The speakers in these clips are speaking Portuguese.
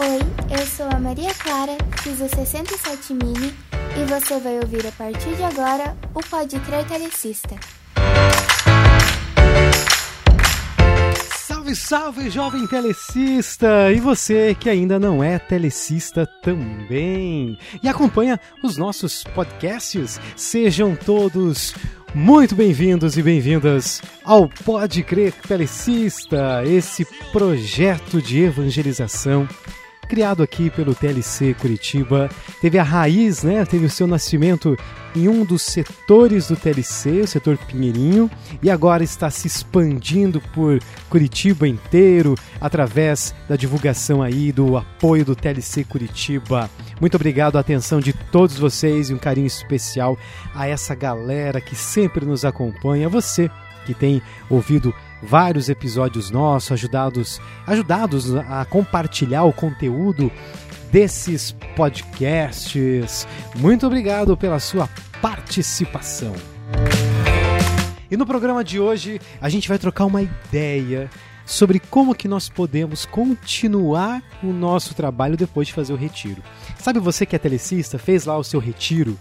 Oi, eu sou a Maria Clara, fiz o 67 Mini e você vai ouvir a partir de agora o Pode Crer Telecista. Salve, salve, jovem telecista! E você que ainda não é telecista também e acompanha os nossos podcasts, sejam todos muito bem-vindos e bem-vindas ao Pode Crer Telecista, esse projeto de evangelização criado aqui pelo TLC Curitiba. Teve a raiz, né? Teve o seu nascimento em um dos setores do TLC, o setor Pinheirinho, e agora está se expandindo por Curitiba inteiro através da divulgação aí do apoio do TLC Curitiba. Muito obrigado a atenção de todos vocês e um carinho especial a essa galera que sempre nos acompanha, você que tem ouvido vários episódios nossos, ajudados, ajudados a compartilhar o conteúdo desses podcasts. Muito obrigado pela sua participação. E no programa de hoje a gente vai trocar uma ideia sobre como que nós podemos continuar o nosso trabalho depois de fazer o retiro. Sabe você que é telecista, fez lá o seu retiro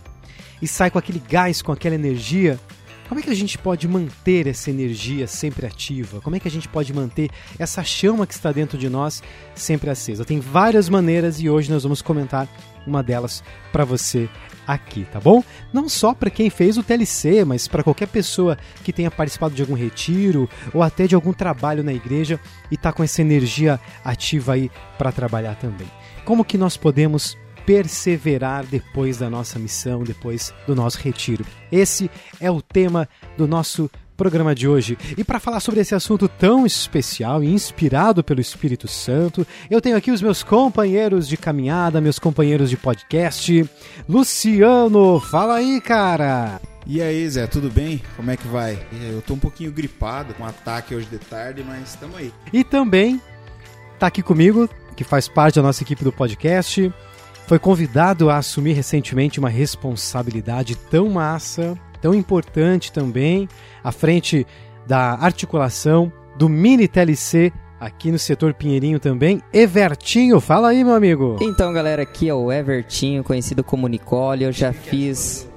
e sai com aquele gás, com aquela energia como é que a gente pode manter essa energia sempre ativa? Como é que a gente pode manter essa chama que está dentro de nós sempre acesa? Tem várias maneiras e hoje nós vamos comentar uma delas para você aqui, tá bom? Não só para quem fez o TLC, mas para qualquer pessoa que tenha participado de algum retiro ou até de algum trabalho na igreja e está com essa energia ativa aí para trabalhar também. Como que nós podemos perseverar depois da nossa missão, depois do nosso retiro. Esse é o tema do nosso programa de hoje. E para falar sobre esse assunto tão especial e inspirado pelo Espírito Santo, eu tenho aqui os meus companheiros de caminhada, meus companheiros de podcast. Luciano, fala aí, cara! E aí, Zé, tudo bem? Como é que vai? Eu tô um pouquinho gripado, com um ataque hoje de tarde, mas estamos aí. E também tá aqui comigo, que faz parte da nossa equipe do podcast, foi convidado a assumir recentemente uma responsabilidade tão massa, tão importante também, à frente da articulação do Mini TLC aqui no setor Pinheirinho também. Evertinho, fala aí, meu amigo. Então, galera, aqui é o Evertinho, conhecido como Nicole. Eu já fiz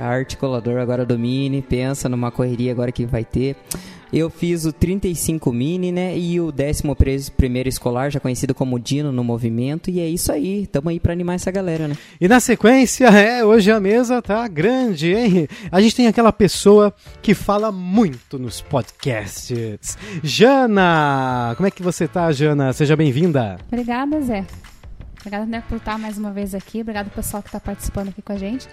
articulador agora do Mini, pensa numa correria agora que vai ter. Eu fiz o 35 Mini, né? E o 11 primeiro escolar, já conhecido como Dino no movimento. E é isso aí, tamo aí para animar essa galera, né? E na sequência, é, hoje a mesa tá grande, hein? A gente tem aquela pessoa que fala muito nos podcasts. Jana! Como é que você tá, Jana? Seja bem-vinda. Obrigada, Zé. Obrigada né, por estar mais uma vez aqui. Obrigado pessoal que está participando aqui com a gente.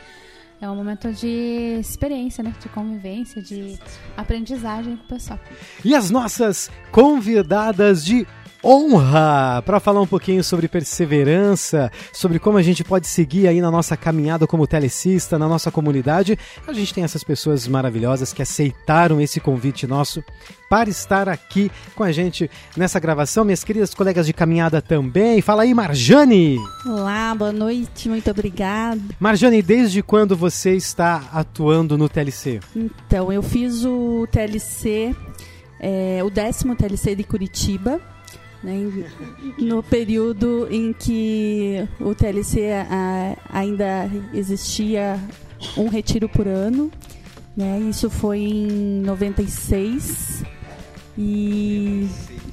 É um momento de experiência, né? De convivência, de aprendizagem com o pessoal. E as nossas convidadas de honra para falar um pouquinho sobre perseverança, sobre como a gente pode seguir aí na nossa caminhada como telecista, na nossa comunidade. A gente tem essas pessoas maravilhosas que aceitaram esse convite nosso para estar aqui com a gente nessa gravação. Minhas queridas colegas de caminhada também. Fala aí, Marjane! Olá, boa noite, muito obrigada. Marjane, desde quando você está atuando no TLC? Então, eu fiz o TLC, é, o décimo TLC de Curitiba né, no período em que o TLC a, ainda existia um retiro por ano. Né, isso foi em 96 e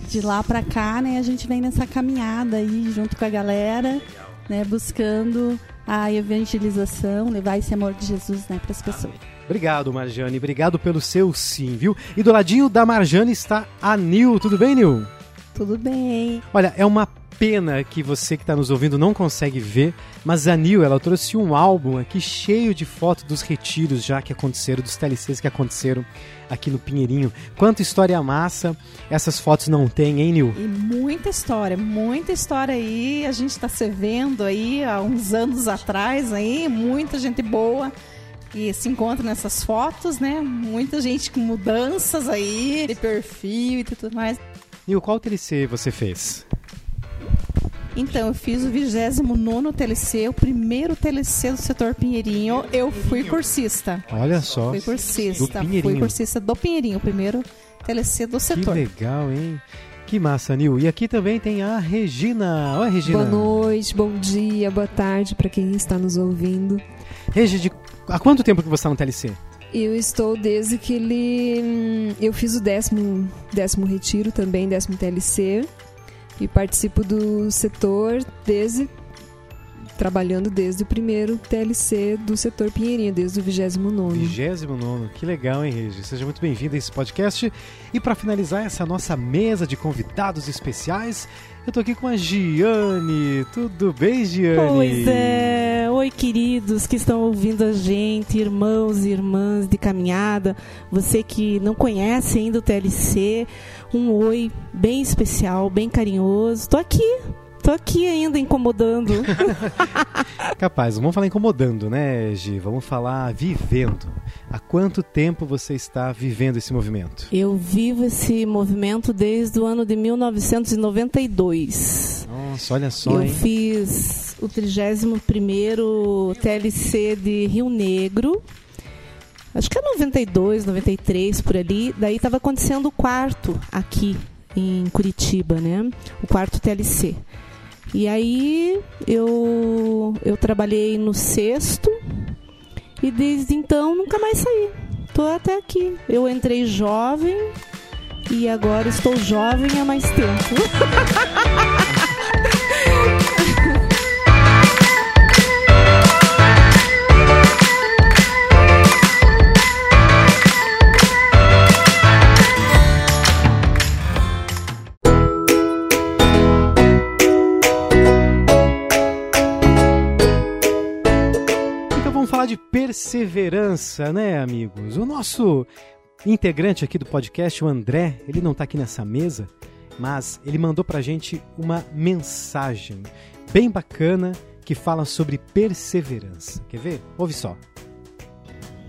de lá para cá né, a gente vem nessa caminhada aí junto com a galera, né, buscando a evangelização, levar esse amor de Jesus né, para as pessoas. Obrigado, Marjane. Obrigado pelo seu sim, viu? E do ladinho da Marjane está a Nil. Tudo bem, Nil? Tudo bem. Olha, é uma pena que você que está nos ouvindo não consegue ver, mas a Nil, ela trouxe um álbum aqui cheio de fotos dos retiros já que aconteceram, dos TLCs que aconteceram aqui no Pinheirinho. Quanta história massa essas fotos não têm, hein, Nil? E muita história, muita história aí. A gente está se vendo aí há uns anos atrás aí, muita gente boa que se encontra nessas fotos, né? Muita gente com mudanças aí de perfil e tudo mais. E qual TLC você fez? Então, eu fiz o 29 TLC, o primeiro TLC do setor Pinheirinho. Eu fui cursista. Olha só. Fui cursista. Fui cursista do Pinheirinho, o primeiro TLC do setor. Que legal, hein? Que massa, Nil. E aqui também tem a Regina. Oi, Regina. Boa noite, bom dia, boa tarde para quem está nos ouvindo. Regi, de... há quanto tempo que você está no TLC? Eu estou desde que ele. hum, Eu fiz o décimo, décimo retiro também, décimo TLC. E participo do setor desde. Trabalhando desde o primeiro TLC do setor Pinheirinho, desde o 29. 29. Que legal, hein, Regi? Seja muito bem-vindo a esse podcast. E para finalizar essa nossa mesa de convidados especiais, eu tô aqui com a Giane. Tudo bem, Giane? Pois é, oi queridos que estão ouvindo a gente, irmãos e irmãs de caminhada, você que não conhece ainda o TLC, um oi bem especial, bem carinhoso. Tô aqui, tô aqui ainda incomodando. Capaz, vamos falar incomodando, né, Gi? Vamos falar vivendo. Há quanto tempo você está vivendo esse movimento? Eu vivo esse movimento desde o ano de 1992. Nossa, olha só, Eu hein? fiz o 31º TLC de Rio Negro. Acho que é 92, 93 por ali. Daí estava acontecendo o quarto aqui em Curitiba, né? O quarto TLC. E aí eu eu trabalhei no sexto e desde então nunca mais saí. Tô até aqui. Eu entrei jovem e agora estou jovem há mais tempo. perseverança, né, amigos? O nosso integrante aqui do podcast, o André, ele não tá aqui nessa mesa, mas ele mandou pra gente uma mensagem bem bacana que fala sobre perseverança. Quer ver? Ouve só.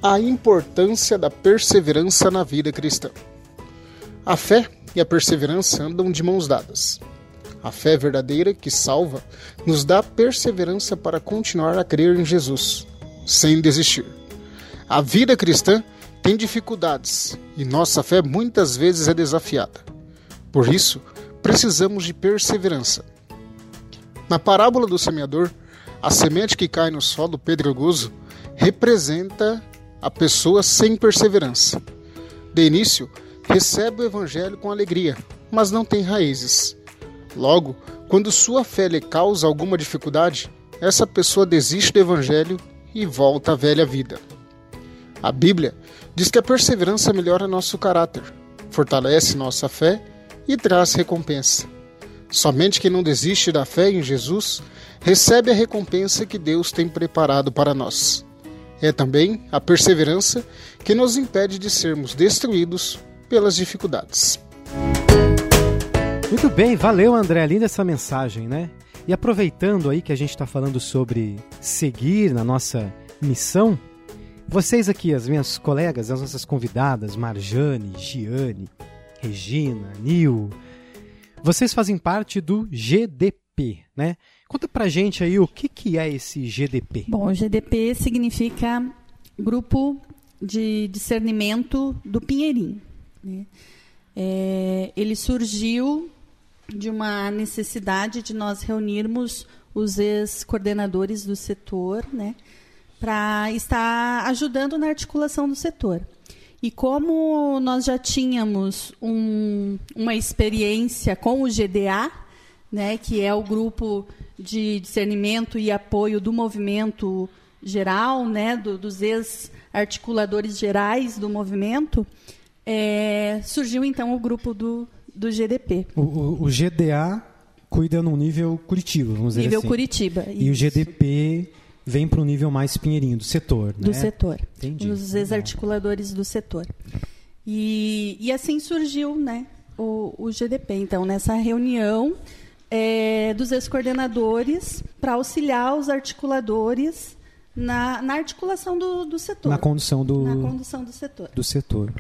A importância da perseverança na vida cristã. A fé e a perseverança andam de mãos dadas. A fé verdadeira que salva nos dá perseverança para continuar a crer em Jesus, sem desistir. A vida cristã tem dificuldades e nossa fé muitas vezes é desafiada. Por isso, precisamos de perseverança. Na parábola do semeador, a semente que cai no solo pedregoso representa a pessoa sem perseverança. De início, recebe o evangelho com alegria, mas não tem raízes. Logo, quando sua fé lhe causa alguma dificuldade, essa pessoa desiste do evangelho e volta à velha vida. A Bíblia diz que a perseverança melhora nosso caráter, fortalece nossa fé e traz recompensa. Somente quem não desiste da fé em Jesus recebe a recompensa que Deus tem preparado para nós. É também a perseverança que nos impede de sermos destruídos pelas dificuldades. Muito bem, valeu André, linda essa mensagem, né? E aproveitando aí que a gente está falando sobre seguir na nossa missão, vocês aqui, as minhas colegas, as nossas convidadas, Marjane, Giane, Regina, Nil, vocês fazem parte do GDP, né? Conta pra gente aí o que, que é esse GDP. Bom, o GDP significa Grupo de Discernimento do Pinheirinho. né? É, ele surgiu de uma necessidade de nós reunirmos os ex-coordenadores do setor, né, para estar ajudando na articulação do setor. E como nós já tínhamos um- uma experiência com o GDA, né, que é o grupo de discernimento e apoio do movimento geral, né, do- dos ex-articuladores gerais do movimento, é, surgiu então o grupo do, do GDP, O, o- o GDA cuida no nível Curitiba, vamos dizer nível assim. Curitiba. E o isso, GDP vem para o nível mais pinheirinho, do setor, né? do setor. Entendi. Os ex-articuladores do setor. E, e assim surgiu né, o, o GDP. Então, nessa reunião é, dos ex-coordenadores para auxiliar os articuladores na, na articulação do, do setor. Na condução do, na condução do setor. do setor.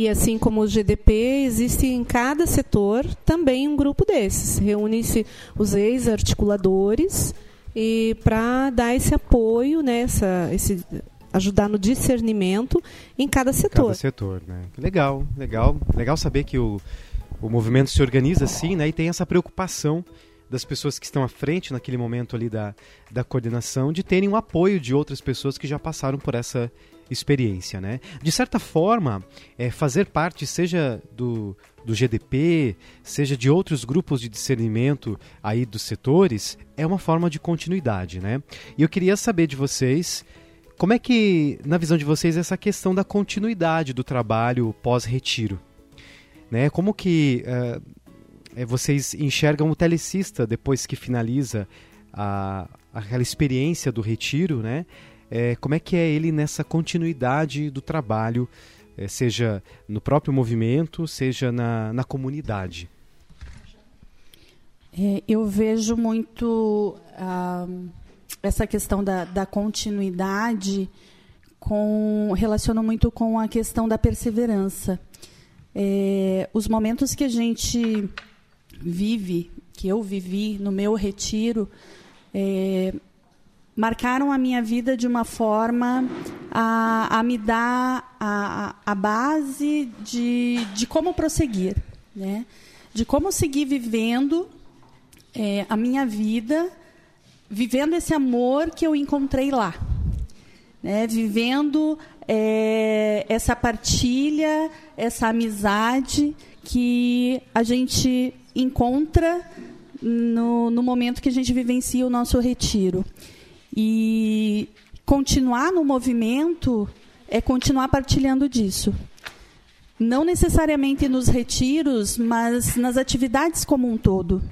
E assim como o GDP, existe em cada setor também um grupo desses. Reúne-se os ex-articuladores e para dar esse apoio, né, essa, esse, ajudar no discernimento em cada setor. Cada setor, né? Legal, legal. Legal saber que o, o movimento se organiza assim, né? E tem essa preocupação das pessoas que estão à frente naquele momento ali da, da coordenação de terem o apoio de outras pessoas que já passaram por essa experiência, né? De certa forma, é, fazer parte, seja do, do GDP, seja de outros grupos de discernimento aí dos setores, é uma forma de continuidade, né? E eu queria saber de vocês como é que, na visão de vocês, essa questão da continuidade do trabalho pós-retiro, né? Como que uh, vocês enxergam o telecista depois que finaliza a, aquela experiência do retiro, né? É, como é que é ele nessa continuidade do trabalho, é, seja no próprio movimento, seja na, na comunidade? É, eu vejo muito ah, essa questão da, da continuidade com relaciona muito com a questão da perseverança. É, os momentos que a gente vive, que eu vivi no meu retiro, é, marcaram a minha vida de uma forma a, a me dar a, a base de, de como prosseguir, né? de como seguir vivendo é, a minha vida, vivendo esse amor que eu encontrei lá. Né? Vivendo é, essa partilha, essa amizade que a gente encontra no, no momento que a gente vivencia o nosso retiro. E continuar no movimento é continuar partilhando disso. Não necessariamente nos retiros, mas nas atividades como um todo.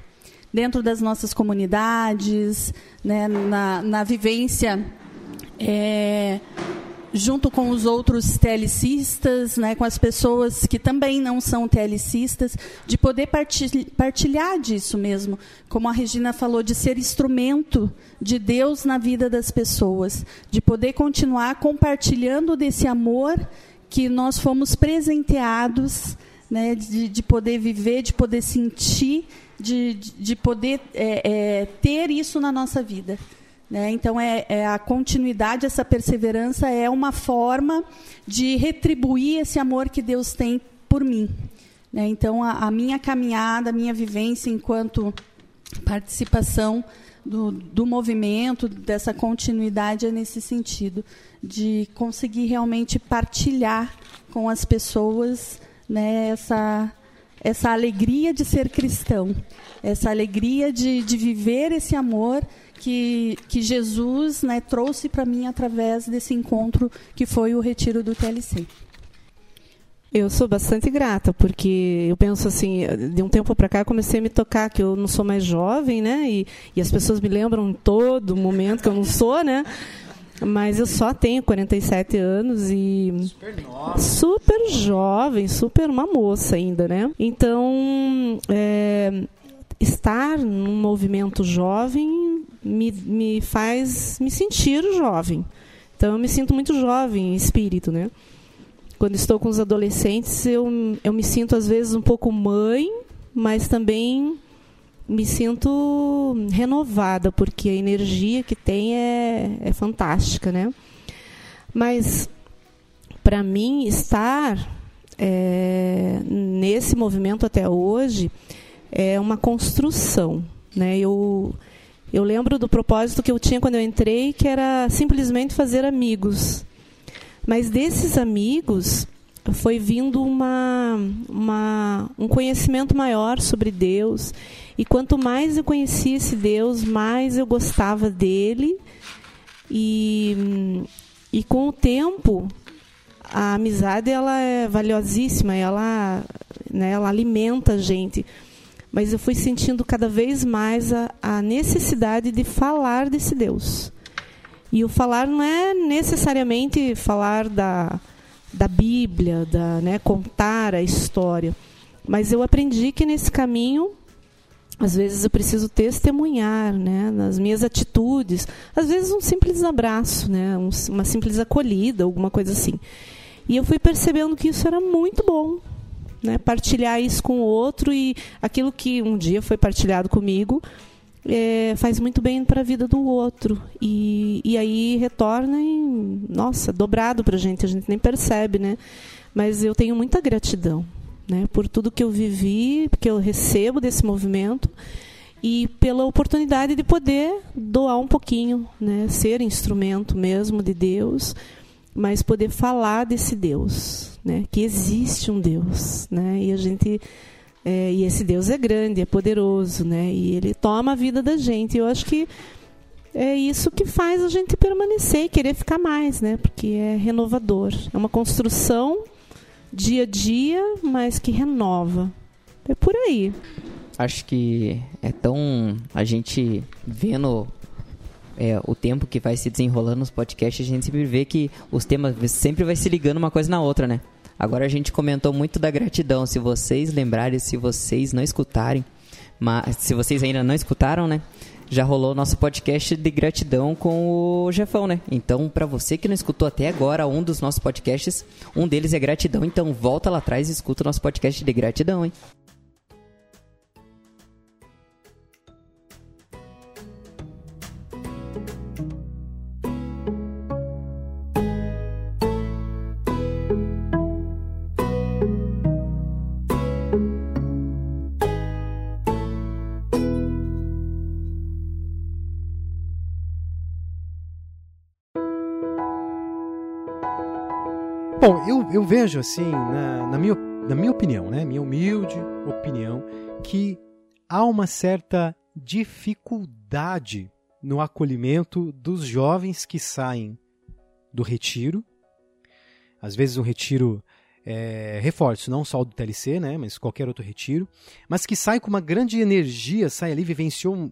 Dentro das nossas comunidades, né, na, na vivência é, junto com os outros TLCistas, né, com as pessoas que também não são TLCistas, de poder partilhar disso mesmo, como a Regina falou, de ser instrumento de Deus na vida das pessoas, de poder continuar compartilhando desse amor que nós fomos presenteados, né, de, de poder viver, de poder sentir, de, de poder é, é, ter isso na nossa vida. Né? Então, é, é, a continuidade, essa perseverança é uma forma de retribuir esse amor que Deus tem por mim. Né? Então, a, a, minha caminhada, a minha vivência enquanto participação do, do movimento, dessa continuidade, é nesse sentido, de conseguir realmente partilhar com as pessoas né, essa, essa alegria de ser cristão, essa alegria de, de viver esse amor que, que Jesus né, trouxe para mim através desse encontro que foi o retiro do TLC. Eu sou bastante grata, porque eu penso assim, de um tempo para cá comecei a me tocar que eu não sou mais jovem, né? E, e as pessoas me lembram em todo momento que eu não sou, né? Mas eu só tenho 47 anos e. Super nova. Super jovem, super uma moça ainda, né? Então, é, estar num movimento jovem me, me faz me sentir jovem. Então eu me sinto muito jovem em espírito, né? Quando estou com os adolescentes, eu, eu me sinto às vezes um pouco mãe, mas também me sinto renovada, porque a energia que tem é, é fantástica, né? Mas para mim estar é, nesse movimento até hoje é uma construção, né? Eu eu lembro do propósito que eu tinha quando eu entrei, que era simplesmente fazer amigos. Mas desses amigos foi vindo uma, uma, um conhecimento maior sobre Deus. E quanto mais eu conhecia esse Deus, mais eu gostava dele. E, e com o tempo, a amizade ela é valiosíssima, ela, né, ela alimenta a gente mas eu fui sentindo cada vez mais a, a necessidade de falar desse Deus. E o falar não é necessariamente falar da, da Bíblia, da, né, contar a história. Mas eu aprendi que nesse caminho, às vezes eu preciso testemunhar, né, nas minhas atitudes. Às vezes um simples abraço, né, um, uma simples acolhida, alguma coisa assim. E eu fui percebendo que isso era muito bom, né, partilhar isso com o outro e aquilo que um dia foi partilhado comigo é, faz muito bem para a vida do outro e, e aí retorna em, nossa dobrado para a gente a gente nem percebe né mas eu tenho muita gratidão né? Por tudo que eu vivi, que eu recebo desse movimento e pela oportunidade de poder doar um pouquinho, né? Ser instrumento mesmo de Deus, mas poder falar desse Deus, né? Que existe um Deus, né? E a gente é, e esse Deus é grande, é poderoso, né? E ele toma a vida da gente. Eu acho que é isso que faz a gente permanecer e querer ficar mais, né? Porque é renovador. É uma construção dia a dia, mas que renova. É por aí. Acho que é tão. A gente vendo é, o tempo que vai se desenrolando nos podcasts, a gente sempre vê que os temas sempre vai se ligando uma coisa na outra, né? Agora a gente comentou muito da gratidão. Se vocês lembrarem, se vocês não escutarem, mas se vocês ainda não escutaram, né? Já rolou nosso podcast de gratidão com o Jefão, né? Então, para você que não escutou até agora um dos nossos podcasts, um deles é gratidão. Então, volta lá atrás e escuta o nosso podcast de gratidão, hein? Vejo assim, na, na, minha, na minha opinião, né? Minha humilde opinião, que há uma certa dificuldade no acolhimento dos jovens que saem do retiro. Às vezes um retiro é, reforço, não só do TLC, né, mas qualquer outro retiro, mas que sai com uma grande energia, sai ali, vivenciou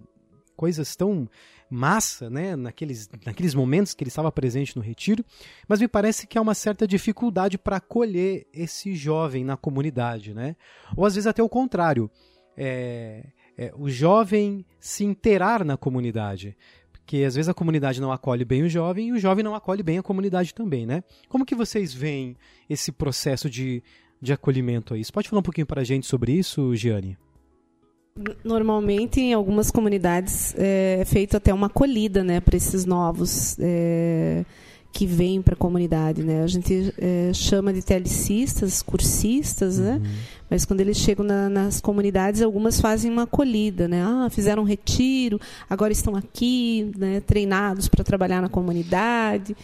coisas tão massa, né, naqueles, naqueles momentos que ele estava presente no retiro, mas me parece que há uma certa dificuldade para acolher esse jovem na comunidade, né? Ou às vezes até o contrário, é, é, o jovem se inteirar na comunidade, porque às vezes a comunidade não acolhe bem o jovem e o jovem não acolhe bem a comunidade também, né? Como que vocês veem esse processo de, de acolhimento aí? Você pode falar um pouquinho para a gente sobre isso, Giane? Normalmente, em algumas comunidades, é feito até uma acolhida né, para esses novos é, que vêm para a comunidade. Né? A gente é, chama de telicistas, cursistas, né? Uhum. mas quando eles chegam na, nas comunidades, algumas fazem uma acolhida. Né? Ah, fizeram um retiro, agora estão aqui, né, treinados para trabalhar na comunidade.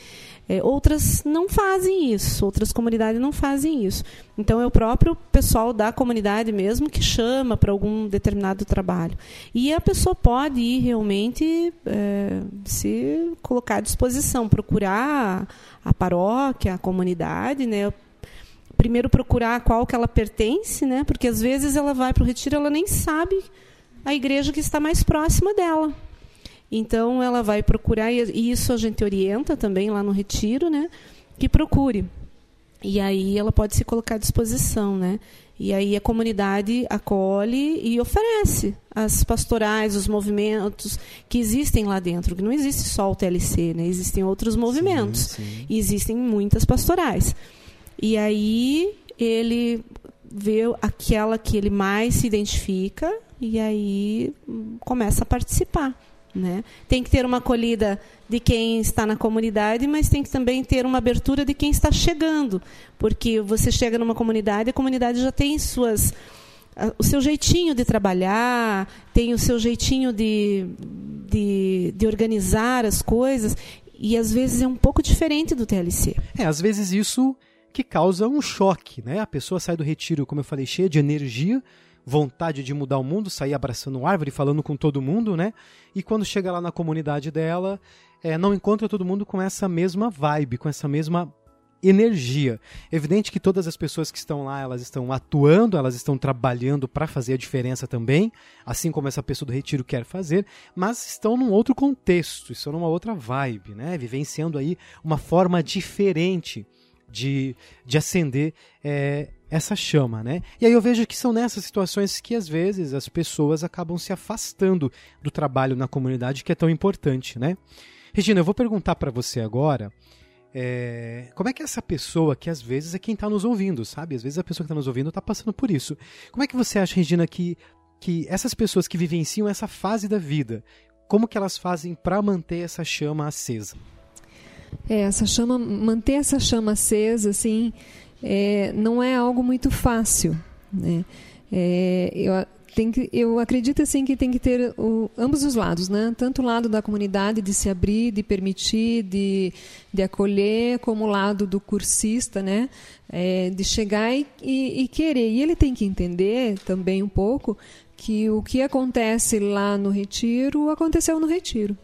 É, outras não fazem isso, outras comunidades não fazem isso. Então é o próprio pessoal da comunidade mesmo que chama para algum determinado trabalho. E a pessoa pode ir realmente é, se colocar à disposição, procurar a paróquia, a comunidade, né? Primeiro procurar qual que ela pertence, né? Porque às vezes ela vai para o retiro, ela nem sabe a igreja que está mais próxima dela. Então ela vai procurar e isso a gente orienta também lá no retiro, né? Que procure. E aí ela pode se colocar à disposição, né? E aí a comunidade acolhe e oferece as pastorais, os movimentos que existem lá dentro. Que não existe só o TLC, né? Existem outros movimentos. Sim, sim. E existem muitas pastorais. E aí ele vê aquela que ele mais se identifica e aí começa a participar. Né? Tem que ter uma acolhida de quem está na comunidade, mas tem que também ter uma abertura de quem está chegando, porque você chega numa comunidade, a comunidade já tem suas o seu jeitinho de trabalhar, tem o seu jeitinho de, de, de organizar as coisas, e às vezes é um pouco diferente do TLC. É, às vezes isso que causa um choque, né? A pessoa sai do retiro, como eu falei, cheia de energia, vontade de mudar o mundo, sair abraçando árvore, falando com todo mundo, né? E quando chega lá na comunidade dela, é, não encontra todo mundo com essa mesma vibe, com essa mesma energia. Evidente que todas as pessoas que estão lá, elas estão atuando, elas estão trabalhando para fazer a diferença também, assim como essa pessoa do retiro quer fazer, mas estão num outro contexto, estão numa outra vibe, né? Vivenciando aí uma forma diferente de, de acender é, essa chama, né? E aí eu vejo que são nessas situações que às vezes as pessoas acabam se afastando do trabalho na comunidade que é tão importante, né? Regina, eu vou perguntar para você agora. É, como é que essa pessoa, que às vezes é quem está nos ouvindo, sabe? Às vezes a pessoa que está nos ouvindo está passando por isso. Como é que você acha, Regina, que, que essas pessoas que vivenciam essa fase da vida, como que elas fazem para manter essa chama acesa? É, essa chama, manter essa chama acesa, assim, é, não é algo muito fácil. Né? É, eu, tem que, eu acredito assim que tem que ter o, ambos os lados, né? Tanto o lado da comunidade de se abrir, de permitir, de, de acolher, como o lado do cursista, né? É, de chegar e, e, e querer. E ele tem que entender também um pouco que o que acontece lá no retiro aconteceu no retiro.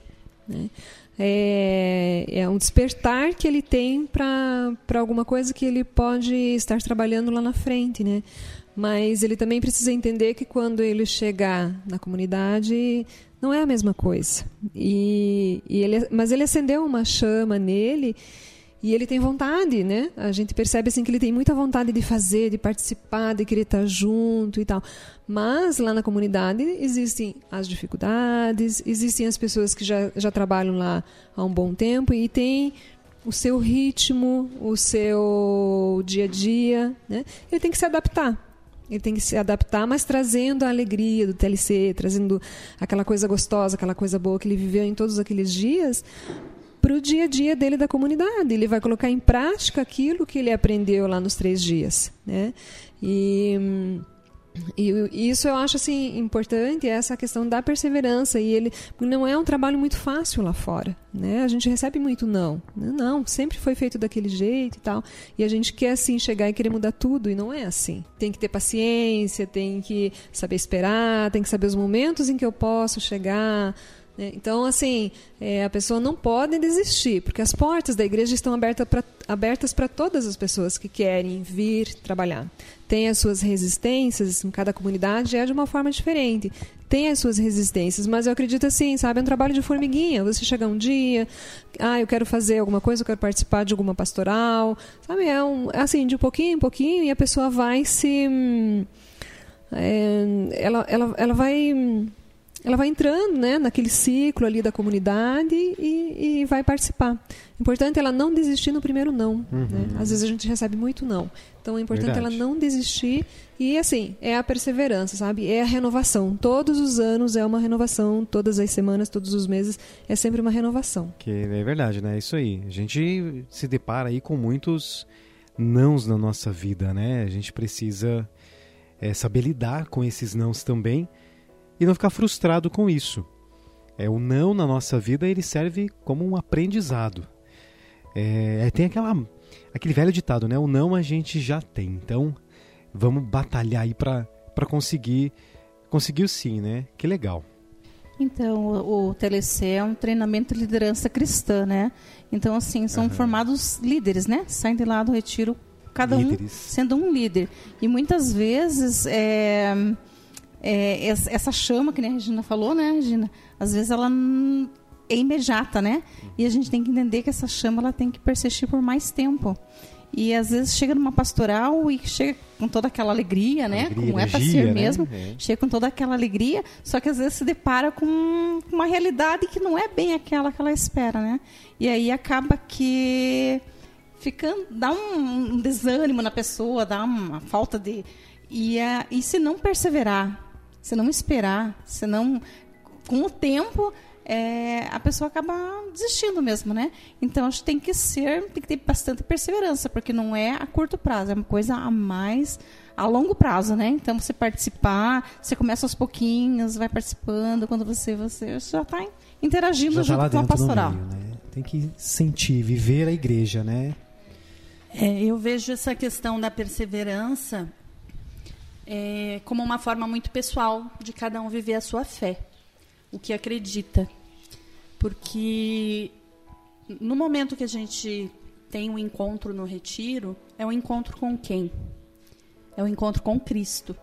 Né? É, é, um despertar que ele tem para alguma coisa que ele pode estar trabalhando lá na frente, né? Mas ele também precisa entender que quando ele chegar na comunidade não é a mesma coisa. E, e ele, mas ele acendeu uma chama nele e ele tem vontade, né? A gente percebe assim que ele tem muita vontade de fazer, de participar, de querer estar junto e tal. Mas lá na comunidade existem as dificuldades, existem as pessoas que já, já trabalham lá há um bom tempo e tem o seu ritmo, o seu dia a dia, né? Ele tem que se adaptar. Ele tem que se adaptar, mas trazendo a alegria do TLC, trazendo aquela coisa gostosa, aquela coisa boa que ele viveu em todos aqueles dias para o dia a dia dele da comunidade. Ele vai colocar em prática aquilo que ele aprendeu lá nos três dias. Né? E. E isso eu acho assim importante essa questão da perseverança e ele não é um trabalho muito fácil lá fora, né? A gente recebe muito não, não, sempre foi feito daquele jeito e tal, e a gente quer assim chegar e querer mudar tudo e não é assim. Tem que ter paciência, tem que saber esperar, tem que saber os momentos em que eu posso chegar? Então, assim, é, a pessoa não pode desistir, porque as portas da igreja estão abertas para todas as pessoas que querem vir trabalhar. Tem as suas resistências, em cada comunidade é de uma forma diferente. Tem as suas resistências, mas eu acredito assim, sabe, é um trabalho de formiguinha. Você chega um dia, ah, eu quero fazer alguma coisa, eu quero participar de alguma pastoral, sabe, é um, assim, de pouquinho em pouquinho, e a pessoa vai se... Hum, é, ela, ela, ela vai ela vai entrando né, naquele ciclo ali da comunidade e, e vai participar. Importante ela não desistir no primeiro não. Uhum. Né? Às vezes a gente recebe muito não. Então é importante Verdade. ela não desistir e assim, é a perseverança, sabe? É a renovação. Todos os anos é uma renovação, todas as semanas, todos os meses é sempre uma renovação. Que é verdade, né? Isso aí. A gente se depara aí com muitos nãos na nossa vida, né? A gente precisa é, saber lidar com esses nãos também e não ficar frustrado com isso. É, o não na nossa vida ele serve como um aprendizado. É, é, tem aquela, aquele velho ditado, né? O não a gente já tem. Então vamos batalhar aí para conseguir conseguir o sim, né? Que legal. Então, o, o TLC é um treinamento de liderança cristã, né? Então, assim, são uhum. formados líderes, né? Saem de lá do retiro, cada líderes. um sendo um líder. E muitas vezes é, é, essa chama que a Regina falou, né, Regina? Às vezes ela é imediata, né? E a gente tem que entender que essa chama ela tem que persistir por mais tempo. E às vezes chega numa pastoral e chega com toda aquela alegria, né? Alegria, Como é para ser né? mesmo. É. Chega com toda aquela alegria, só que às vezes se depara com uma realidade que não é bem aquela que ela espera, né? E aí acaba que ficando dá um, um desânimo na pessoa, dá uma falta de e, a, e se não perseverar, se não esperar, se não. Com o tempo, é, a pessoa acaba desistindo mesmo, né? Então acho que tem que ser, tem que ter bastante perseverança, porque não é a curto prazo, é uma coisa a mais a longo prazo, né? Então você participar, você começa aos pouquinhos, vai participando, quando você você já está interagindo já tá junto com a pastoral. Meio, né? Tem que sentir, viver a igreja, né? É, eu vejo essa questão da perseverança é, como uma forma muito pessoal de cada um viver a sua fé, o que acredita. Porque no momento que a gente tem um encontro no retiro, é um encontro com quem? É um encontro com Cristo.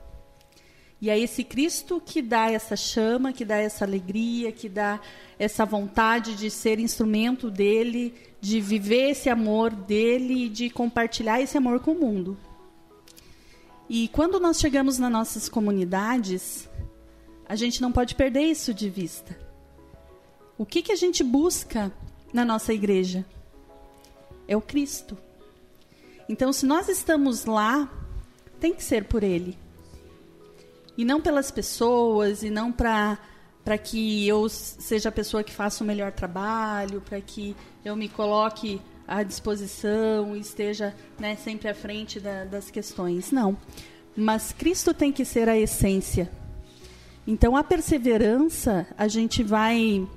E é esse Cristo que dá essa chama, que dá essa alegria, que dá essa vontade de ser instrumento dele, de viver esse amor dele e de compartilhar esse amor com o mundo. E quando nós chegamos nas nossas comunidades, a gente não pode perder isso de vista. O que, que a gente busca na nossa igreja? É o Cristo. Então, se nós estamos lá, tem que ser por Ele. E não pelas pessoas, e não para para que eu seja a pessoa que faça o melhor trabalho, para que eu me coloque à disposição esteja né, sempre à frente da, das questões. Não. mas Cristo tem que ser a essência. Então, a perseverança, a gente vai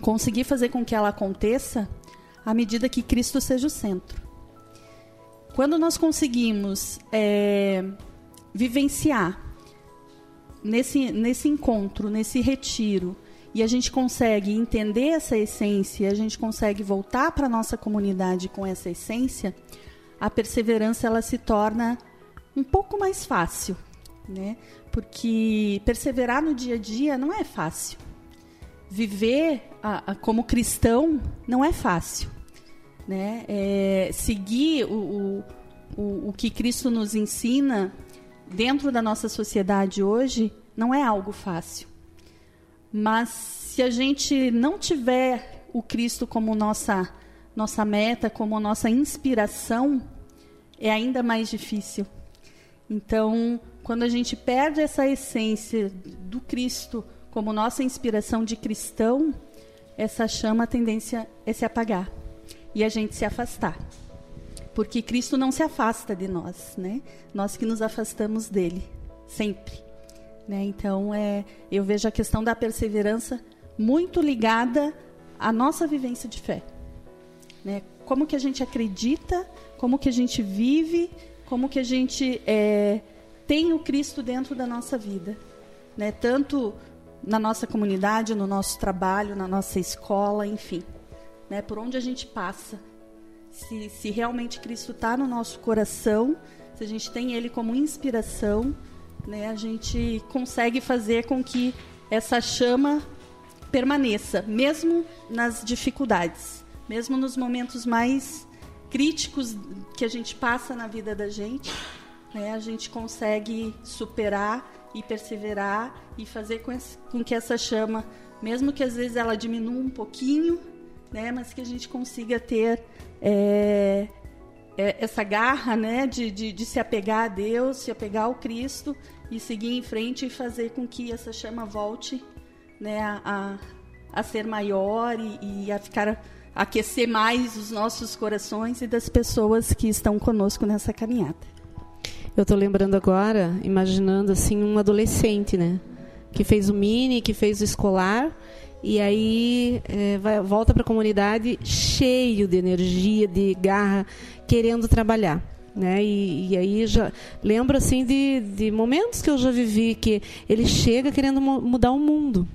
conseguir fazer com que ela aconteça à medida que Cristo seja o centro. Quando nós conseguimos é, vivenciar nesse, nesse encontro, nesse retiro, e a gente consegue entender essa essência, a gente consegue voltar para a nossa comunidade com essa essência, a perseverança ela se torna um pouco mais fácil, né? Porque perseverar no dia a dia não é fácil. Viver a, a, como cristão não é fácil, né? É, seguir o, o, o, o que Cristo nos ensina dentro da nossa sociedade hoje não é algo fácil. Mas se a gente não tiver o Cristo como nossa nossa meta, como nossa inspiração, é ainda mais difícil. Então, quando a gente perde essa essência do Cristo como nossa inspiração de cristão, essa chama a tendência é se apagar e a gente se afastar. Porque Cristo não se afasta de nós, né? Nós que nos afastamos dele, sempre. Né? Então, é, eu vejo a questão da perseverança muito ligada à nossa vivência de fé. Né? Como que a gente acredita, como que a gente vive, como que a gente é, tem o Cristo dentro da nossa vida. Né? Tanto na nossa comunidade, no nosso trabalho, na nossa escola, enfim. Né? Por onde a gente passa. Se, se realmente Cristo está no nosso coração, se a gente tem Ele como inspiração, né, a gente consegue fazer com que essa chama permaneça, mesmo nas dificuldades, mesmo nos momentos mais críticos que a gente passa na vida da gente, né, a gente consegue superar e perseverar e fazer com, esse, com que essa chama, mesmo que às vezes ela diminua um pouquinho, né, mas que a gente consiga ter é, é, essa garra né, de, de, de se apegar a Deus, se apegar ao Cristo e seguir em frente e fazer com que essa chama volte né, a, a ser maior e, e a ficar aquecer mais os nossos corações e das pessoas que estão conosco nessa caminhada. Eu estou lembrando agora, imaginando assim um adolescente, né, que fez o mini, que fez o escolar e aí é, vai, volta para a comunidade cheio de energia, de garra, querendo trabalhar. Né? E, e, aí já lembro assim de, de momentos que eu já vivi que ele chega querendo mudar o mundo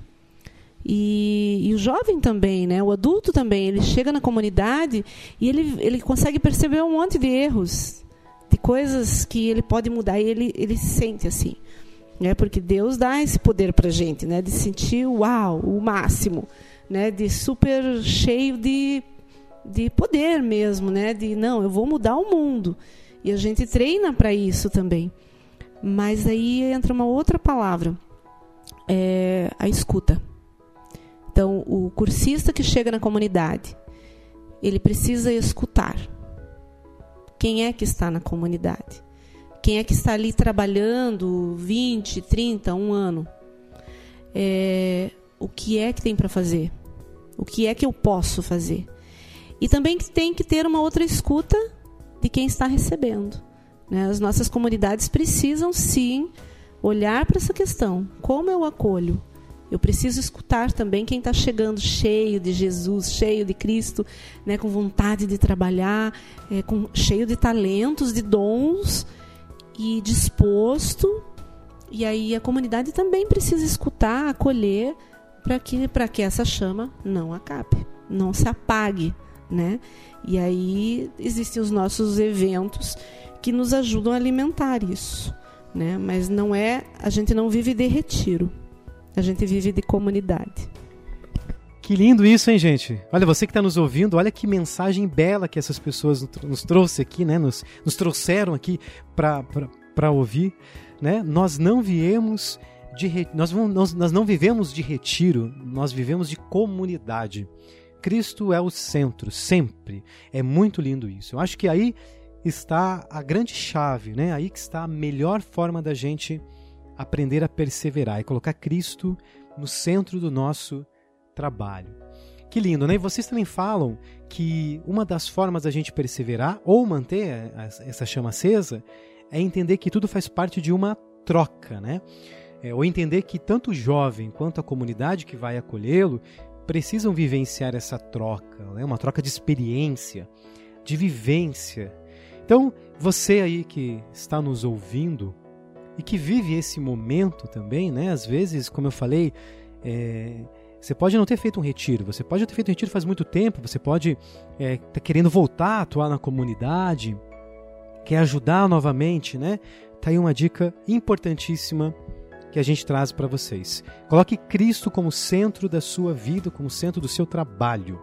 e, e, o jovem também, né? O adulto também, ele chega na comunidade e ele, ele consegue perceber um monte de erros, de coisas que ele pode mudar e ele, ele sente assim, né? Porque Deus dá esse poder para gente, né? De sentir uau, o máximo, né? De super cheio de, de poder mesmo, né? De não, eu vou mudar o mundo. E a gente treina para isso também. Mas aí entra uma outra palavra, é a escuta. Então, o cursista que chega na comunidade, ele precisa escutar. Quem é que está na comunidade? Quem é que está ali trabalhando 20, 30, um ano? É, o que é que tem para fazer? O que é que eu posso fazer? E também tem que ter uma outra escuta de quem está recebendo. Né? As nossas comunidades precisam sim olhar para essa questão: como eu acolho? Eu preciso escutar também quem está chegando cheio de Jesus, cheio de Cristo, né, com vontade de trabalhar, é, com, cheio de talentos, de dons e disposto. E aí a comunidade também precisa escutar, acolher, para que, que essa chama não acabe, não se apague. Né? E aí existem os nossos eventos que nos ajudam a alimentar isso, né? Mas não é, a gente não vive de retiro. A gente vive de comunidade. Que lindo isso, hein, gente? Olha, você que está nos ouvindo, olha que mensagem bela que essas pessoas nos trouxe aqui, né? Nos, nos trouxeram aqui para ouvir, né? Nós não viemos de re... nós, nós, nós não vivemos de retiro, nós vivemos de comunidade. Cristo é o centro, sempre. É muito lindo isso. Eu acho que aí está a grande chave, né? Aí que está a melhor forma da gente aprender a perseverar e colocar Cristo no centro do nosso trabalho. Que lindo, né? E vocês também falam que uma das formas da gente perseverar ou manter essa chama acesa é entender que tudo faz parte de uma troca, né? É, ou entender que tanto o jovem quanto a comunidade que vai acolhê-lo precisam vivenciar essa troca, né? uma troca de experiência, de vivência. Então, você aí que está nos ouvindo e que vive esse momento também, né? Às vezes, como eu falei, é, você pode não ter feito um retiro, você pode ter feito um retiro faz muito tempo, você pode estar é, tá querendo voltar a atuar na comunidade, quer ajudar novamente, né? Tá aí uma dica importantíssima que a gente traz para vocês. Coloque Cristo como centro da sua vida, como centro do seu trabalho.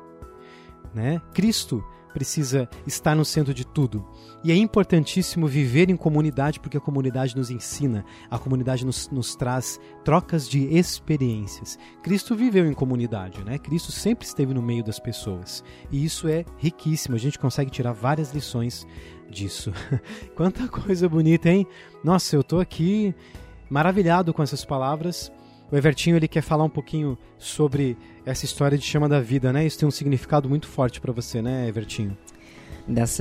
Né? Cristo precisa estar no centro de tudo. E é importantíssimo viver em comunidade, porque a comunidade nos ensina, a comunidade nos, nos traz trocas de experiências. Cristo viveu em comunidade, né? Cristo sempre esteve no meio das pessoas. E isso é riquíssimo, a gente consegue tirar várias lições disso. Quanta coisa bonita, hein? Nossa, eu tô aqui maravilhado com essas palavras. O Evertinho ele quer falar um pouquinho sobre essa história de chama da vida, né? Isso tem um significado muito forte para você, né, Evertinho?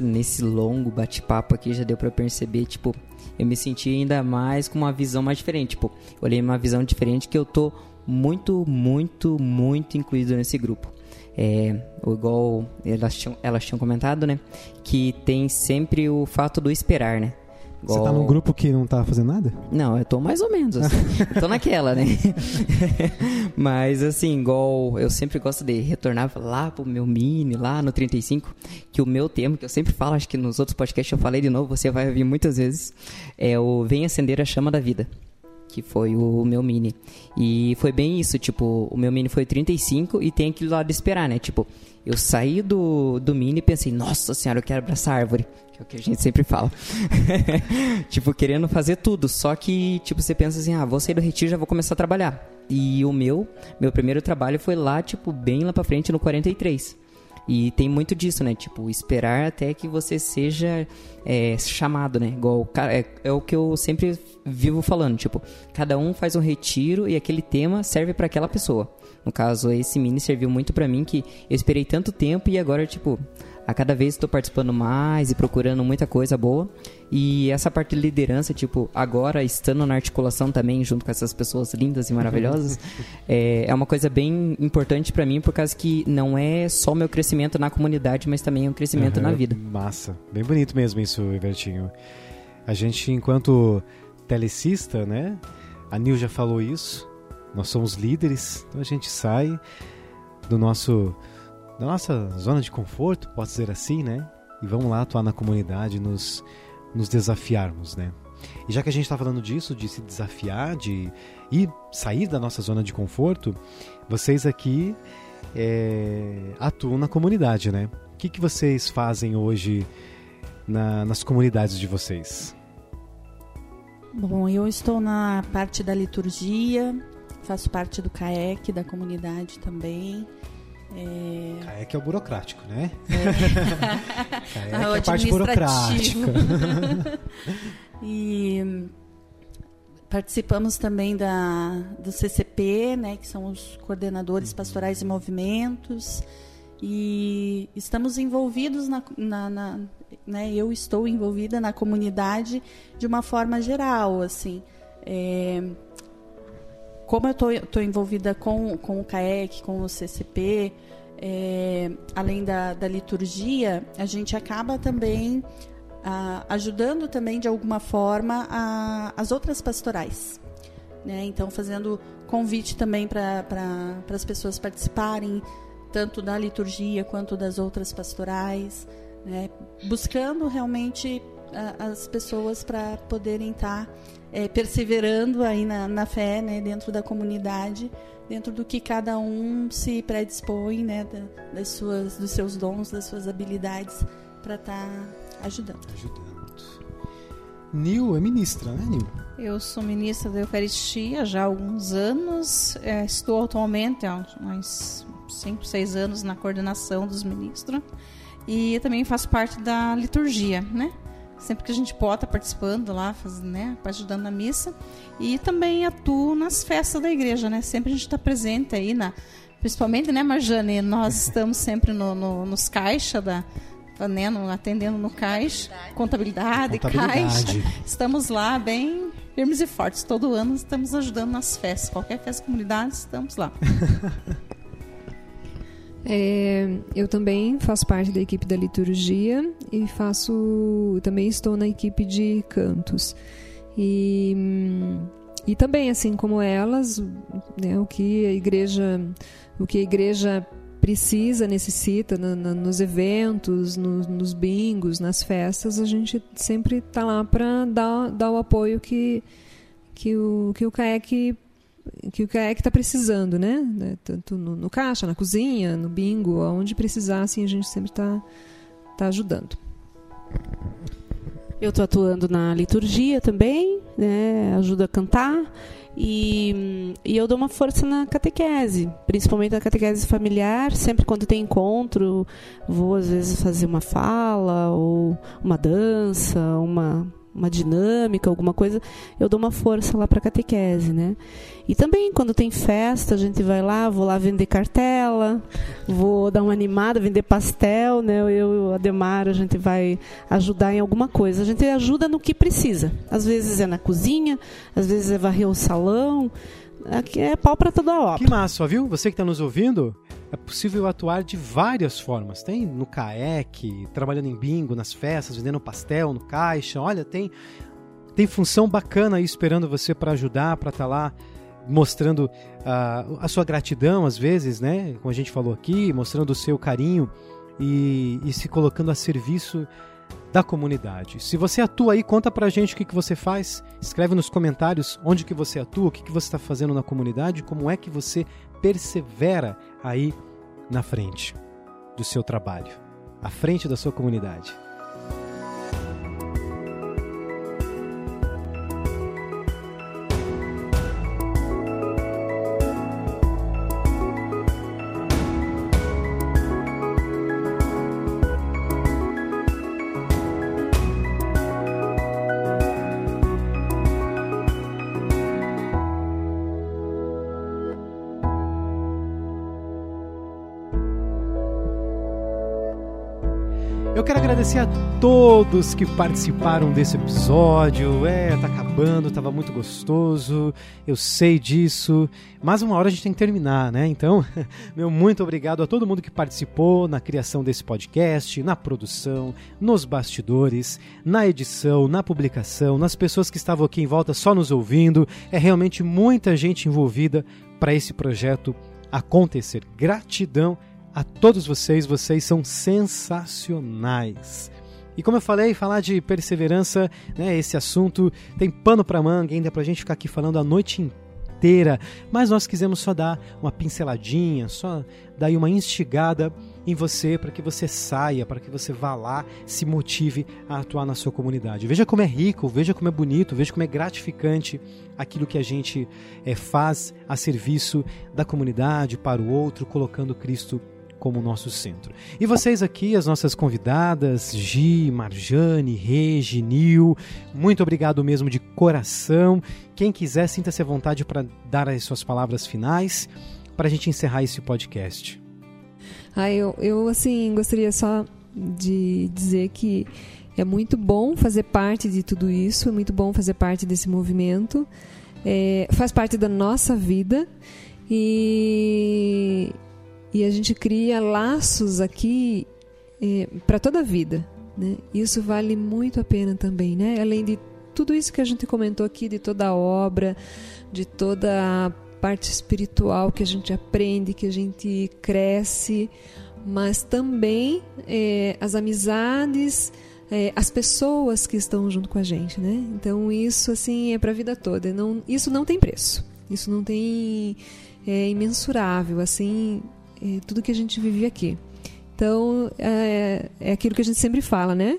Nesse longo bate-papo aqui já deu para perceber, tipo, eu me senti ainda mais com uma visão mais diferente. Tipo, olhei uma visão diferente que eu tô muito, muito, muito incluído nesse grupo. É, igual elas tinham, elas tinham comentado, né? Que tem sempre o fato do esperar, né? Você tá num grupo que não tá fazendo nada? Não, eu tô mais ou menos, assim. tô naquela, né? Mas, assim, igual eu sempre gosto de retornar lá pro meu mini, lá no 35, que o meu tema, que eu sempre falo, acho que nos outros podcasts eu falei de novo, você vai ouvir muitas vezes, é o Vem Acender a Chama da Vida que foi o meu mini. E foi bem isso, tipo, o meu mini foi 35 e tem aquilo lá de esperar, né? Tipo, eu saí do, do mini e pensei, nossa senhora, eu quero abraçar a árvore. Que é o que a gente sempre fala. tipo, querendo fazer tudo. Só que, tipo, você pensa assim, ah, vou sair do retiro já vou começar a trabalhar. E o meu, meu primeiro trabalho foi lá, tipo, bem lá pra frente no 43. E tem muito disso, né? Tipo, esperar até que você seja é, chamado, né? Igual, é, é o que eu sempre vivo falando. Tipo, cada um faz um retiro e aquele tema serve para aquela pessoa. No caso, esse mini serviu muito para mim que eu esperei tanto tempo e agora, tipo, a cada vez estou participando mais e procurando muita coisa boa. E essa parte de liderança, tipo, agora estando na articulação também, junto com essas pessoas lindas e maravilhosas, é, é uma coisa bem importante para mim, por causa que não é só meu crescimento na comunidade, mas também é um crescimento uhum, na vida. Massa. Bem bonito mesmo isso, Ivertinho. A gente, enquanto telecista, né? A Nil já falou isso. Nós somos líderes, então a gente sai do nosso da nossa zona de conforto, pode ser assim, né? E vamos lá atuar na comunidade, nos, nos desafiarmos, né? E já que a gente está falando disso, de se desafiar, de ir sair da nossa zona de conforto, vocês aqui é, atuam na comunidade, né? O que, que vocês fazem hoje na, nas comunidades de vocês? Bom, eu estou na parte da liturgia, faço parte do CAEC, da comunidade também. É... CAEC é o burocrático, né? É. É a parte burocrática. e participamos também da, do CCP, né, que são os coordenadores pastorais e movimentos. E estamos envolvidos na, na, na né, eu estou envolvida na comunidade de uma forma geral, assim. É, como eu estou envolvida com, com o CAEC, com o CCP, é, além da, da liturgia, a gente acaba também ah, ajudando também de alguma forma a, as outras pastorais. Né? Então, fazendo convite também para pra, as pessoas participarem, tanto da liturgia quanto das outras pastorais, né? buscando realmente as pessoas para poderem estar tá é, perseverando aí na, na fé, né, dentro da comunidade, dentro do que cada um se predispõe, né, da, das suas, dos seus dons, das suas habilidades para estar tá ajudando. Ajudando. Nil é ministra, né, Nil? Eu sou ministra da Eucaristia já há alguns anos. É, estou atualmente há uns 5, 6 anos na coordenação dos ministros. E também faço parte da liturgia, né? Sempre que a gente pode, tá participando lá, faz, né, ajudando na missa. E também atuo nas festas da igreja, né? Sempre a gente está presente aí, na, principalmente, né, Marjane? Nós estamos sempre no, no, nos caixas da, tá, né, no, atendendo no caixa, contabilidade, Contabilidade. caixa. Estamos lá bem firmes e fortes. Todo ano estamos ajudando nas festas. Qualquer festa de comunidade, estamos lá. É, eu também faço parte da equipe da liturgia e faço também estou na equipe de cantos. E, e também assim como elas né, o que a igreja o que a igreja precisa necessita na, na, nos eventos nos, nos bingos nas festas a gente sempre está lá para dar, dar o apoio que que o que o CAEC que o CAEC está precisando, né? Tanto no, no, caixa, na cozinha, no bingo, aonde precisar, assim, a gente sempre está tá ajudando. Eu estou atuando na liturgia também, né? Ajudo a cantar. E, e eu dou uma força na catequese, principalmente na catequese familiar. Sempre quando tem encontro, vou às vezes fazer uma fala, ou uma dança, uma, uma dinâmica, alguma coisa, eu dou uma força lá para catequese, né? E também quando tem festa, a gente vai lá, vou lá vender cartela, vou dar uma animada, vender pastel, né? Eu e o Ademar, a gente vai ajudar em alguma coisa. A gente ajuda no que precisa. Às vezes é na cozinha, às vezes é varrer o salão. Aqui é pau para toda obra. Que massa, viu? Você que está nos ouvindo, é possível atuar de várias formas. Tem no CAEC, trabalhando em bingo, nas festas, vendendo pastel no caixa. Olha, tem tem função bacana aí esperando você para ajudar, para estar tá lá mostrando uh, a sua gratidão às vezes, né? Como a gente falou aqui, mostrando o seu carinho e, e se colocando a serviço da comunidade. Se você atua aí, conta pra gente o que, que você faz. Escreve nos comentários onde que você atua, o que, que você está fazendo na comunidade, como é que você persevera aí na frente do seu trabalho, à frente da sua comunidade. Eu quero agradecer a todos que participaram desse episódio. É, tá acabando, tava muito gostoso, eu sei disso, mas uma hora a gente tem que terminar, né? Então, meu muito obrigado a todo mundo que participou na criação desse podcast, na produção, nos bastidores, na edição, na publicação, nas pessoas que estavam aqui em volta só nos ouvindo. É realmente muita gente envolvida para esse projeto acontecer. Gratidão a todos vocês, vocês são sensacionais. E como eu falei, falar de perseverança, né, esse assunto tem pano para manga, ainda pra gente ficar aqui falando a noite inteira, mas nós quisemos só dar uma pinceladinha, só dar uma instigada em você para que você saia, para que você vá lá, se motive a atuar na sua comunidade. Veja como é rico, veja como é bonito, veja como é gratificante aquilo que a gente é, faz a serviço da comunidade, para o outro, colocando Cristo como nosso centro. E vocês aqui, as nossas convidadas, Gi, Marjane, Regi, Nil, muito obrigado mesmo de coração. Quem quiser, sinta-se à vontade para dar as suas palavras finais para a gente encerrar esse podcast. Ah, eu, eu assim gostaria só de dizer que é muito bom fazer parte de tudo isso, é muito bom fazer parte desse movimento, é, faz parte da nossa vida e e a gente cria laços aqui é, para toda a vida. Né? Isso vale muito a pena também, né? Além de tudo isso que a gente comentou aqui, de toda a obra, de toda a parte espiritual que a gente aprende, que a gente cresce, mas também é, as amizades, é, as pessoas que estão junto com a gente, né? Então isso assim é para a vida toda. Não, isso não tem preço. Isso não tem é imensurável. Assim, tudo que a gente vive aqui. Então, é, é aquilo que a gente sempre fala, né?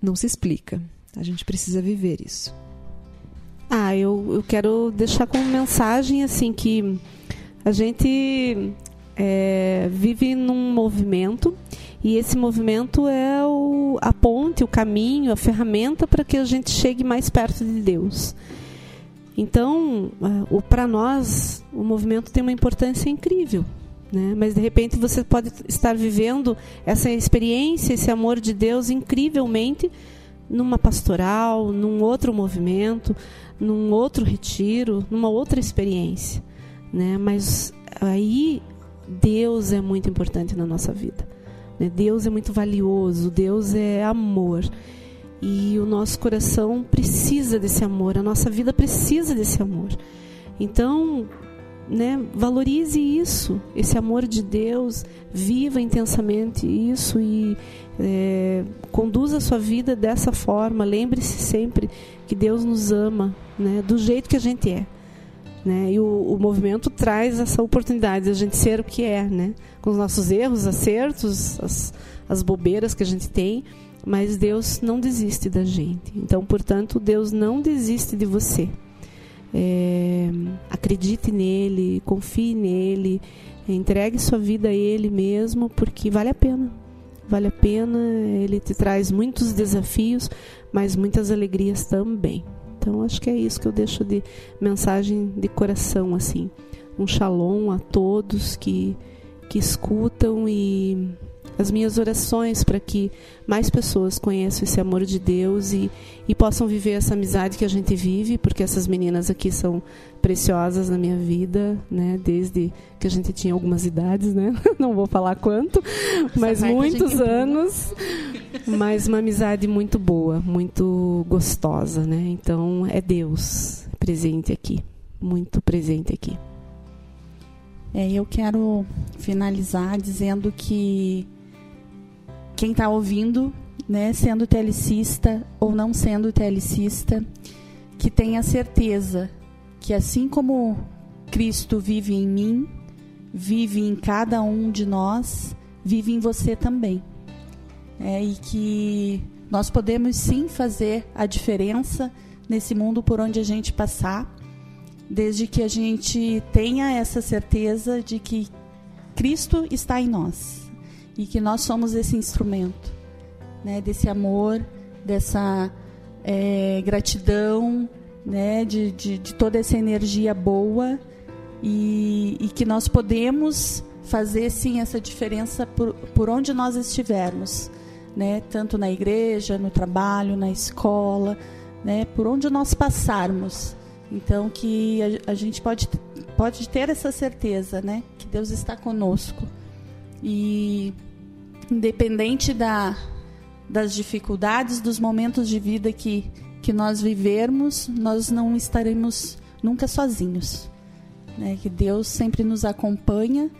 Não se explica. A gente precisa viver isso. Ah, eu, eu quero deixar como mensagem assim que a gente é, vive num movimento e esse movimento é o, a ponte, o caminho, a ferramenta para que a gente chegue mais perto de Deus. Então, para nós, o movimento tem uma importância incrível Né? Mas de repente você pode estar vivendo essa experiência, esse amor de Deus incrivelmente numa pastoral, num outro movimento, num outro retiro, numa outra experiência, né? Mas aí Deus é muito importante na nossa vida. Né? Deus é muito valioso, Deus é amor. E o nosso coração precisa desse amor, a nossa vida precisa desse amor. Então, né, valorize isso, esse amor de Deus, viva intensamente isso e é, conduza a sua vida dessa forma. Lembre-se sempre que Deus nos ama, né, do jeito que a gente é. Né? E o, o, movimento traz essa oportunidade de a gente ser o que é, né? com os nossos erros, acertos, as, as bobeiras que a gente tem, mas Deus não desiste da gente. Então, portanto, Deus não desiste de você. É, acredite nele, confie nele, entregue sua vida a ele mesmo, porque vale a pena. Vale a pena, ele te traz muitos desafios, mas muitas alegrias também. Então, acho que é isso que eu deixo de mensagem de coração, assim. Um shalom a todos que, que escutam e as minhas orações para que mais pessoas conheçam esse amor de Deus e, e possam viver essa amizade que a gente vive, porque essas meninas aqui são preciosas na minha vida, né? Desde que a gente tinha algumas idades, né? Não vou falar quanto, mas muitos anos. Mas uma amizade muito boa, muito gostosa, né? Então é Deus presente aqui, muito presente aqui. É, eu quero finalizar dizendo que quem está ouvindo, né, sendo telecista ou não sendo telecista, que tenha certeza que assim como Cristo vive em mim, vive em cada um de nós, vive em você também. É, e que nós podemos sim fazer a diferença nesse mundo por onde a gente passar, desde que a gente tenha essa certeza de que Cristo está em nós e que nós somos esse instrumento, né, desse amor, dessa é, gratidão, né, de, de, de, toda essa energia boa e, e, que nós podemos fazer sim essa diferença por, por onde nós estivermos, né, tanto na igreja, no trabalho, na escola, né, por onde nós passarmos. Então que a, a gente pode, pode ter essa certeza, né, que Deus está conosco. E independente da, das dificuldades, dos momentos de vida que, que nós vivermos, nós não estaremos nunca sozinhos. Né? Que Deus sempre nos acompanha,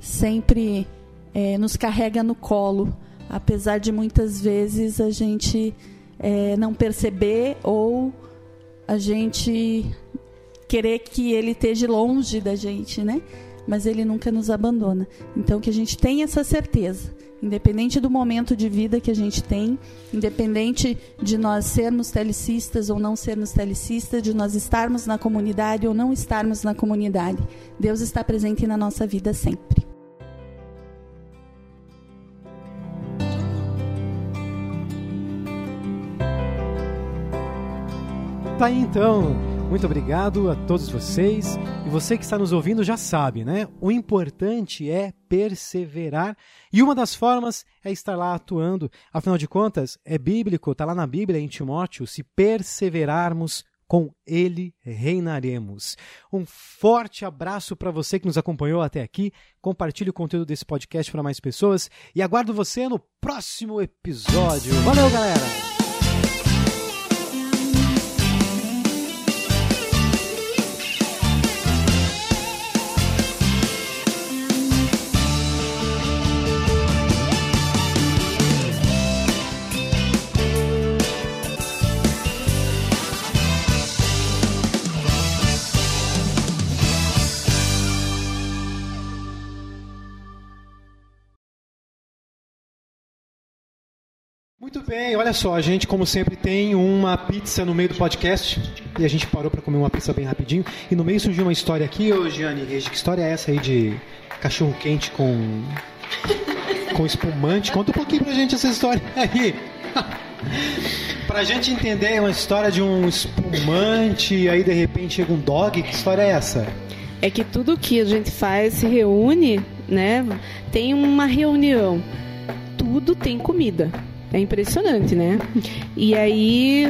sempre é, nos carrega no colo, apesar de muitas vezes a gente é, não perceber ou a gente querer que Ele esteja longe da gente, né? Mas Ele nunca nos abandona. Então que a gente tenha essa certeza Independente do momento de vida que a gente tem, independente de nós sermos telecistas ou não sermos telecistas, de nós estarmos na comunidade ou não estarmos na comunidade, Deus está presente na nossa vida sempre. Tá aí então. Muito obrigado a todos vocês. E você que está nos ouvindo já sabe, né? O importante é perseverar. E uma das formas é estar lá atuando. Afinal de contas, é bíblico, está lá na Bíblia, em Timóteo, se perseverarmos, com ele reinaremos. Um forte abraço para você que nos acompanhou até aqui. Compartilhe o conteúdo desse podcast para mais pessoas e aguardo você no próximo episódio. Valeu, galera! Muito bem, olha só, a gente como sempre tem uma pizza no meio do podcast e a gente parou para comer uma pizza bem rapidinho e no meio surgiu uma história aqui, ô Gianni que história é essa aí de cachorro quente com com espumante? Conta um pouquinho pra gente essa história aí. pra gente entender é uma história de um espumante e aí de repente chega um dog, que história é essa? É que tudo que a gente faz se reúne né? Tem uma reunião, tudo tem comida. É impressionante, né? E aí,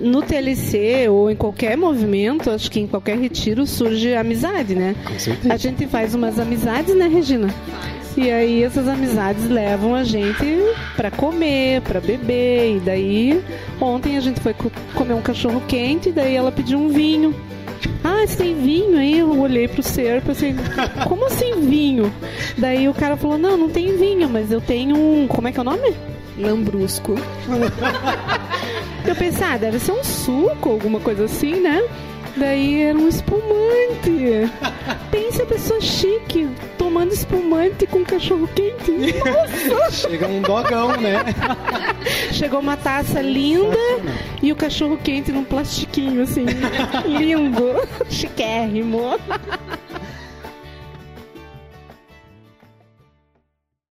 no TLC ou em qualquer movimento, acho que em qualquer retiro surge amizade, né? Com certeza. A gente faz umas amizades, né, Regina? E aí essas amizades levam a gente para comer, para beber. E daí ontem a gente foi co- comer um cachorro quente, e daí ela pediu um vinho. Ah, você tem vinho aí? Eu olhei pro ser e pensei, como assim vinho? Daí o cara falou, não, não tem vinho, mas eu tenho um. Como é que é o nome? Lambrusco. Eu pensei, ah, deve ser um suco, alguma coisa assim, né? Daí era um espumante. Pensa a pessoa chique tomando espumante com cachorro quente. Nossa! Chega um dogão, né? Chegou uma taça linda e o cachorro quente num plastiquinho, assim. lindo. Chiquérrimo.